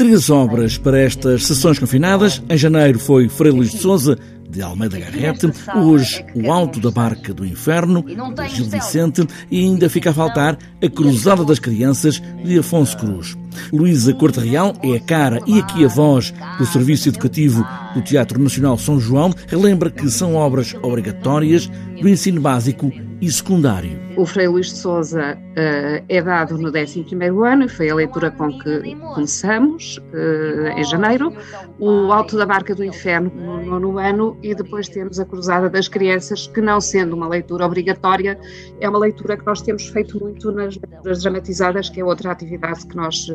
Três obras para estas sessões confinadas. Em janeiro foi Frei Luís de Souza, de Almeida Garrete, hoje O Alto da Barca do Inferno, de Gil Vicente, e ainda fica a faltar A Cruzada das Crianças, de Afonso Cruz. Luísa Corte Real é a cara e aqui a voz do Serviço Educativo do Teatro Nacional São João, relembra que são obras obrigatórias do ensino básico e secundário. O Frei Luís de Souza uh, é dado no 11º ano e foi a leitura com que começamos uh, em janeiro. O Alto da Barca do Inferno no nono ano e depois temos a Cruzada das Crianças, que não sendo uma leitura obrigatória, é uma leitura que nós temos feito muito nas leituras dramatizadas, que é outra atividade que nós,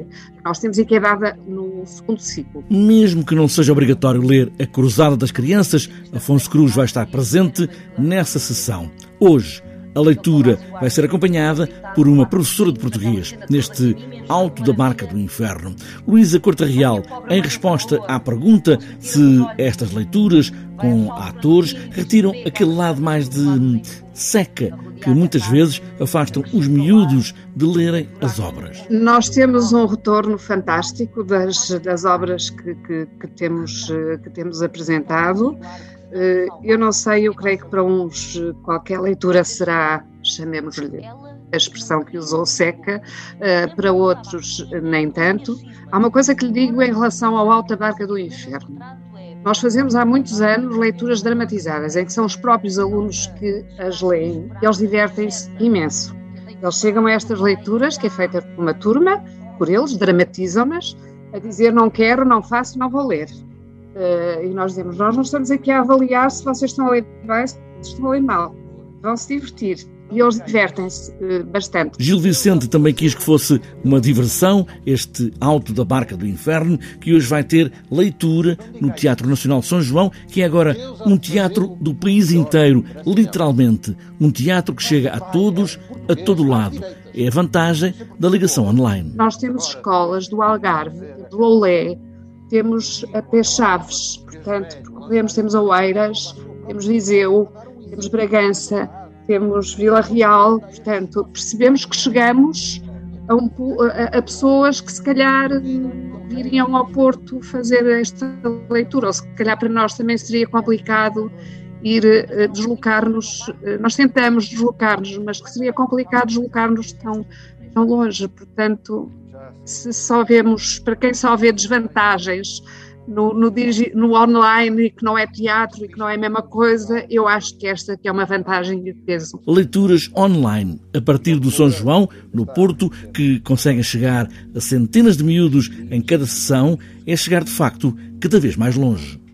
nós temos e que é dada no segundo ciclo. Mesmo que não seja obrigatório ler a Cruzada das Crianças, Afonso Cruz vai estar presente nessa sessão. Hoje, a leitura vai ser acompanhada por uma professora de português, neste Alto da Barca do Inferno. Luísa Corta Real, em resposta à pergunta se estas leituras com atores retiram aquele lado mais de seca que muitas vezes afastam os miúdos de lerem as obras. Nós temos um retorno fantástico das, das obras que, que, que temos, que temos apresentado. Eh, eu não sei, eu creio que para uns qualquer leitura será, chamemos-lhe a expressão que usou, seca, eh, para outros nem tanto. Há uma coisa que lhe digo em relação ao Alta Barca do Inferno. Nós fazemos há muitos anos leituras dramatizadas, em que são os próprios alunos que as leem e eles divertem-se imenso. Eles chegam a estas leituras, que é feita por uma turma, por eles, dramatizam-nas, a dizer não quero, não faço, não vou ler. Uh, e nós dizemos: Nós não estamos aqui a avaliar se vocês estão a ler bem, se estão a ler mal. Vão se divertir. E eles divertem-se uh, bastante. Gil Vicente também quis que fosse uma diversão, este Alto da Barca do Inferno, que hoje vai ter leitura no Teatro Nacional de São João, que é agora um teatro do país inteiro, literalmente. Um teatro que chega a todos, a todo lado. É a vantagem da ligação online. Nós temos escolas do Algarve, do Olé, temos até Chaves, portanto, percorremos, temos Oeiras, temos Viseu, temos Bragança, temos Vila Real, portanto, percebemos que chegamos a, um, a, a, pessoas que se calhar viriam ao Porto fazer esta leitura, ou se calhar para nós também seria complicado ir uh, deslocar-nos, uh, nós tentamos deslocar-nos, mas seria complicado deslocar-nos tão, tão longe, portanto, se só vemos, para quem só vê desvantagens no, no, no, online e que não é teatro e que não é a mesma coisa, eu acho que esta que é uma vantagem de peso. Leituras online, a partir do São João, no Porto, que conseguem chegar a centenas de miúdos em cada sessão, é chegar de facto cada vez mais longe.